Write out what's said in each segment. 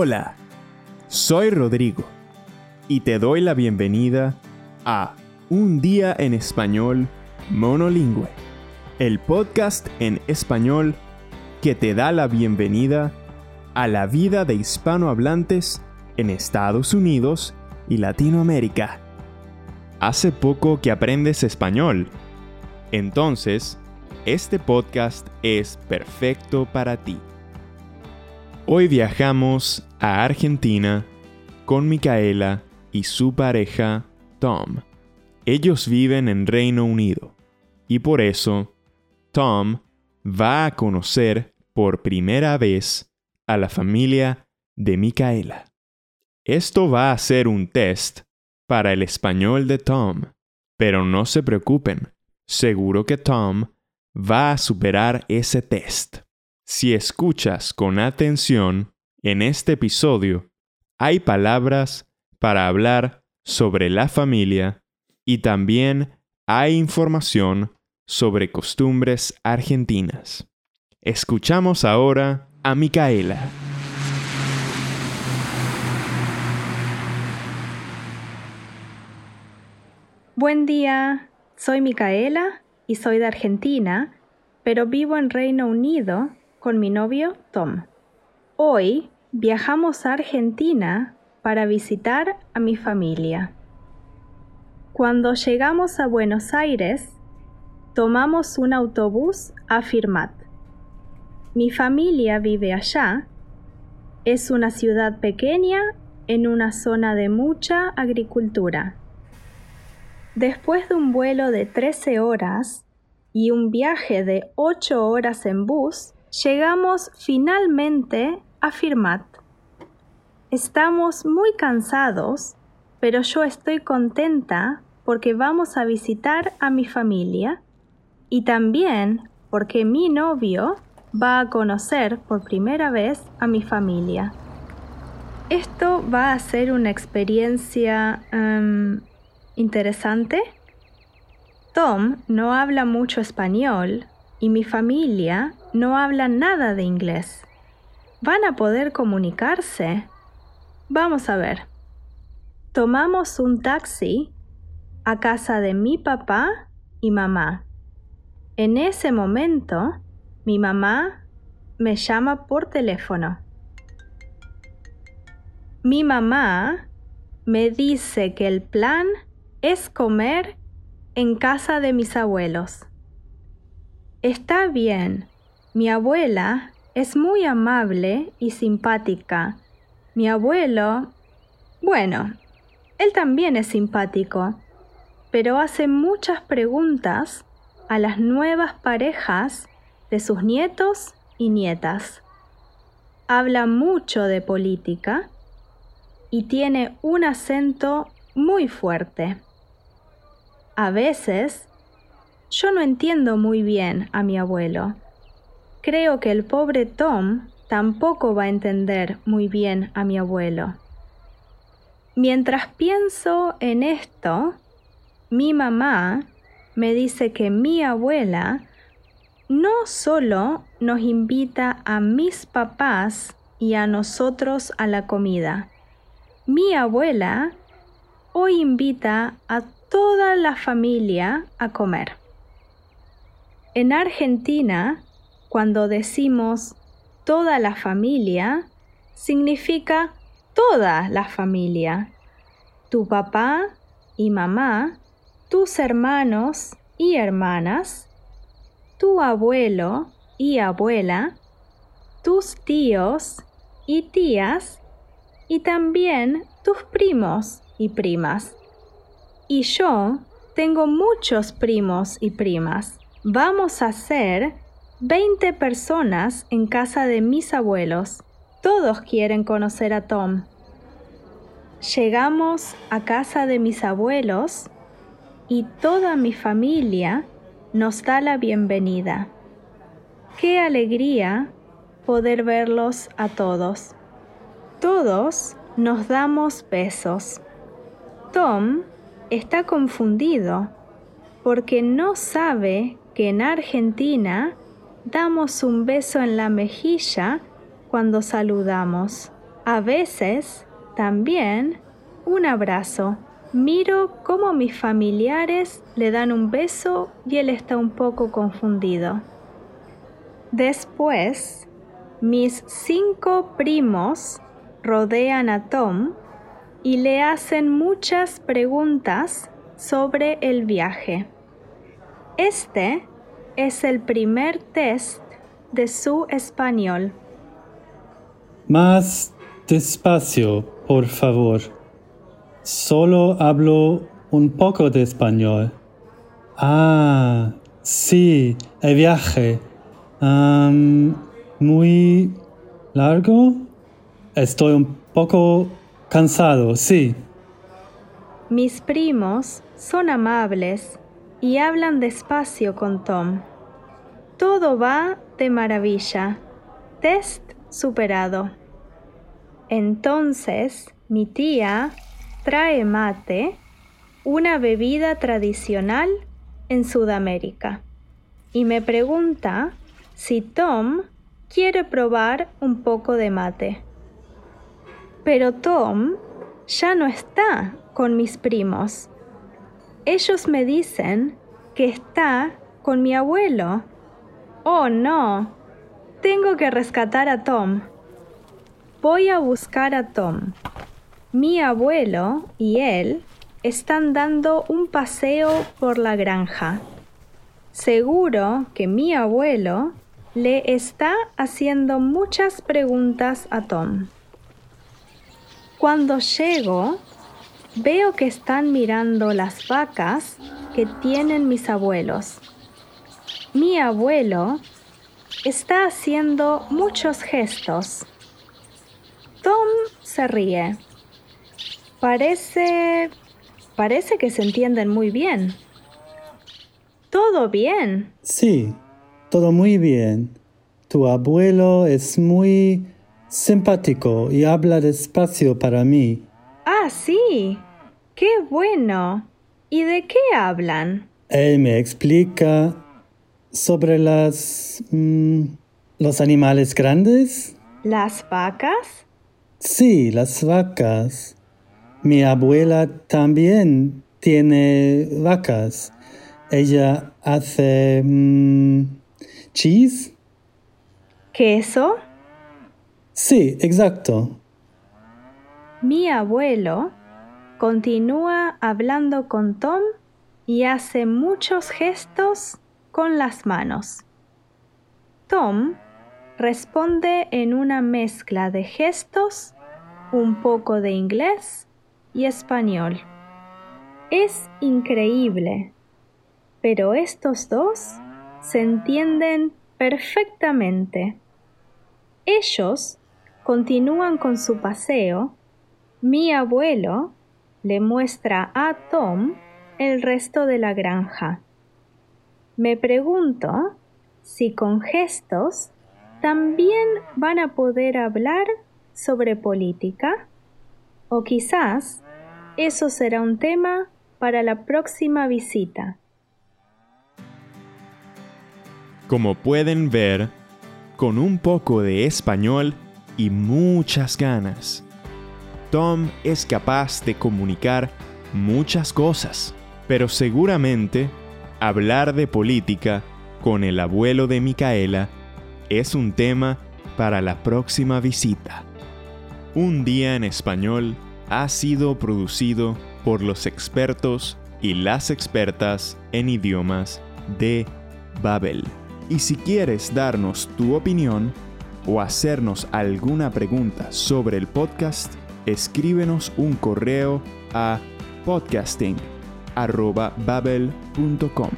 Hola, soy Rodrigo y te doy la bienvenida a Un día en español monolingüe, el podcast en español que te da la bienvenida a la vida de hispanohablantes en Estados Unidos y Latinoamérica. Hace poco que aprendes español, entonces este podcast es perfecto para ti. Hoy viajamos a Argentina con Micaela y su pareja Tom. Ellos viven en Reino Unido y por eso Tom va a conocer por primera vez a la familia de Micaela. Esto va a ser un test para el español de Tom, pero no se preocupen, seguro que Tom va a superar ese test. Si escuchas con atención, en este episodio hay palabras para hablar sobre la familia y también hay información sobre costumbres argentinas. Escuchamos ahora a Micaela. Buen día, soy Micaela y soy de Argentina, pero vivo en Reino Unido con mi novio Tom. Hoy viajamos a Argentina para visitar a mi familia. Cuando llegamos a Buenos Aires, tomamos un autobús a Firmat. Mi familia vive allá. Es una ciudad pequeña en una zona de mucha agricultura. Después de un vuelo de 13 horas y un viaje de 8 horas en bus, Llegamos finalmente a Firmat. Estamos muy cansados, pero yo estoy contenta porque vamos a visitar a mi familia y también porque mi novio va a conocer por primera vez a mi familia. Esto va a ser una experiencia em, interesante. Tom no habla mucho español y mi familia no hablan nada de inglés. ¿Van a poder comunicarse? Vamos a ver. Tomamos un taxi a casa de mi papá y mamá. En ese momento, mi mamá me llama por teléfono. Mi mamá me dice que el plan es comer en casa de mis abuelos. Está bien, mi abuela es muy amable y simpática. Mi abuelo, bueno, él también es simpático, pero hace muchas preguntas a las nuevas parejas de sus nietos y nietas. Habla mucho de política y tiene un acento muy fuerte. A veces yo no entiendo muy bien a mi abuelo Creo que el pobre Tom tampoco va a entender muy bien a mi abuelo. Mientras pienso en esto, mi mamá me dice que mi abuela no solo nos invita a mis papás y a nosotros a la comida, mi abuela hoy invita a toda la familia a comer. En Argentina cuando decimos toda la familia, significa toda la familia. Tu papá y mamá, tus hermanos y hermanas, tu abuelo y abuela, tus tíos y tías, y también tus primos y primas. Y yo tengo muchos primos y primas. Vamos a ser 20 personas en casa de mis abuelos. Todos quieren conocer a Tom. Llegamos a casa de mis abuelos y toda mi familia nos da la bienvenida. Qué alegría poder verlos a todos. Todos nos damos besos. Tom está confundido porque no sabe que en Argentina damos un beso en la mejilla cuando saludamos. A veces, también, un abrazo. Miro cómo mis familiares le dan un beso y él está un poco confundido. Después, mis cinco primos rodean a Tom y le hacen muchas preguntas sobre el viaje. Este es el primer test de su español. Más despacio, por favor. Solo hablo un poco de español. Ah, sí, el viaje. muy largo. Estoy un poco cansado, sí. Mis primos son amables y hablan despacio con Tom. Todo va de maravilla. Test superado. Entonces, mi tía trae mate, una bebida tradicional en Sudamérica, y me pregunta si Tom quiere probar un poco de mate. Pero Tom ya no está con mis primos. Ellos me dicen que está con mi abuelo. Oh, no. Tengo que rescatar a Tom. Voy a buscar a Tom. Mi abuelo y él están dando un paseo por la granja. Seguro que mi abuelo le está haciendo muchas preguntas a Tom. Cuando llego, veo que están mirando las vacas que tienen mis abuelos. Mi abuelo está haciendo muchos gestos. Tom se ríe. Parece... parece que se entienden muy bien. ¿Todo bien? Sí, todo muy bien. Tu abuelo es muy simpático y habla despacio para mí. Ah, sí. Qué bueno. ¿Y de qué hablan? Él me explica sobre las... Mm, los animales grandes. ¿Las vacas? Sí, las vacas. Mi abuela también tiene vacas. Ella hace... Mm, cheese. ¿Queso? Sí, exacto. Mi abuelo continúa hablando con Tom y hace muchos gestos con las manos. Tom responde en una mezcla de gestos, un poco de inglés y español. Es increíble, pero estos dos se entienden perfectamente. Ellos continúan con su paseo, mi abuelo le muestra a Tom el resto de la granja. Me pregunto si con gestos también van a poder hablar sobre política o quizás eso será un tema para la próxima visita. Como pueden ver, con un poco de español y muchas ganas. Tom es capaz de comunicar muchas cosas, pero seguramente hablar de política con el abuelo de Micaela es un tema para la próxima visita. Un día en español ha sido producido por los expertos y las expertas en idiomas de Babel. Y si quieres darnos tu opinión, o hacernos alguna pregunta sobre el podcast, escríbenos un correo a podcasting.babel.com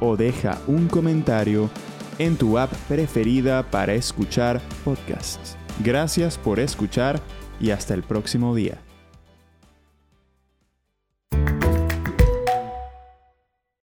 o deja un comentario en tu app preferida para escuchar podcasts. Gracias por escuchar y hasta el próximo día.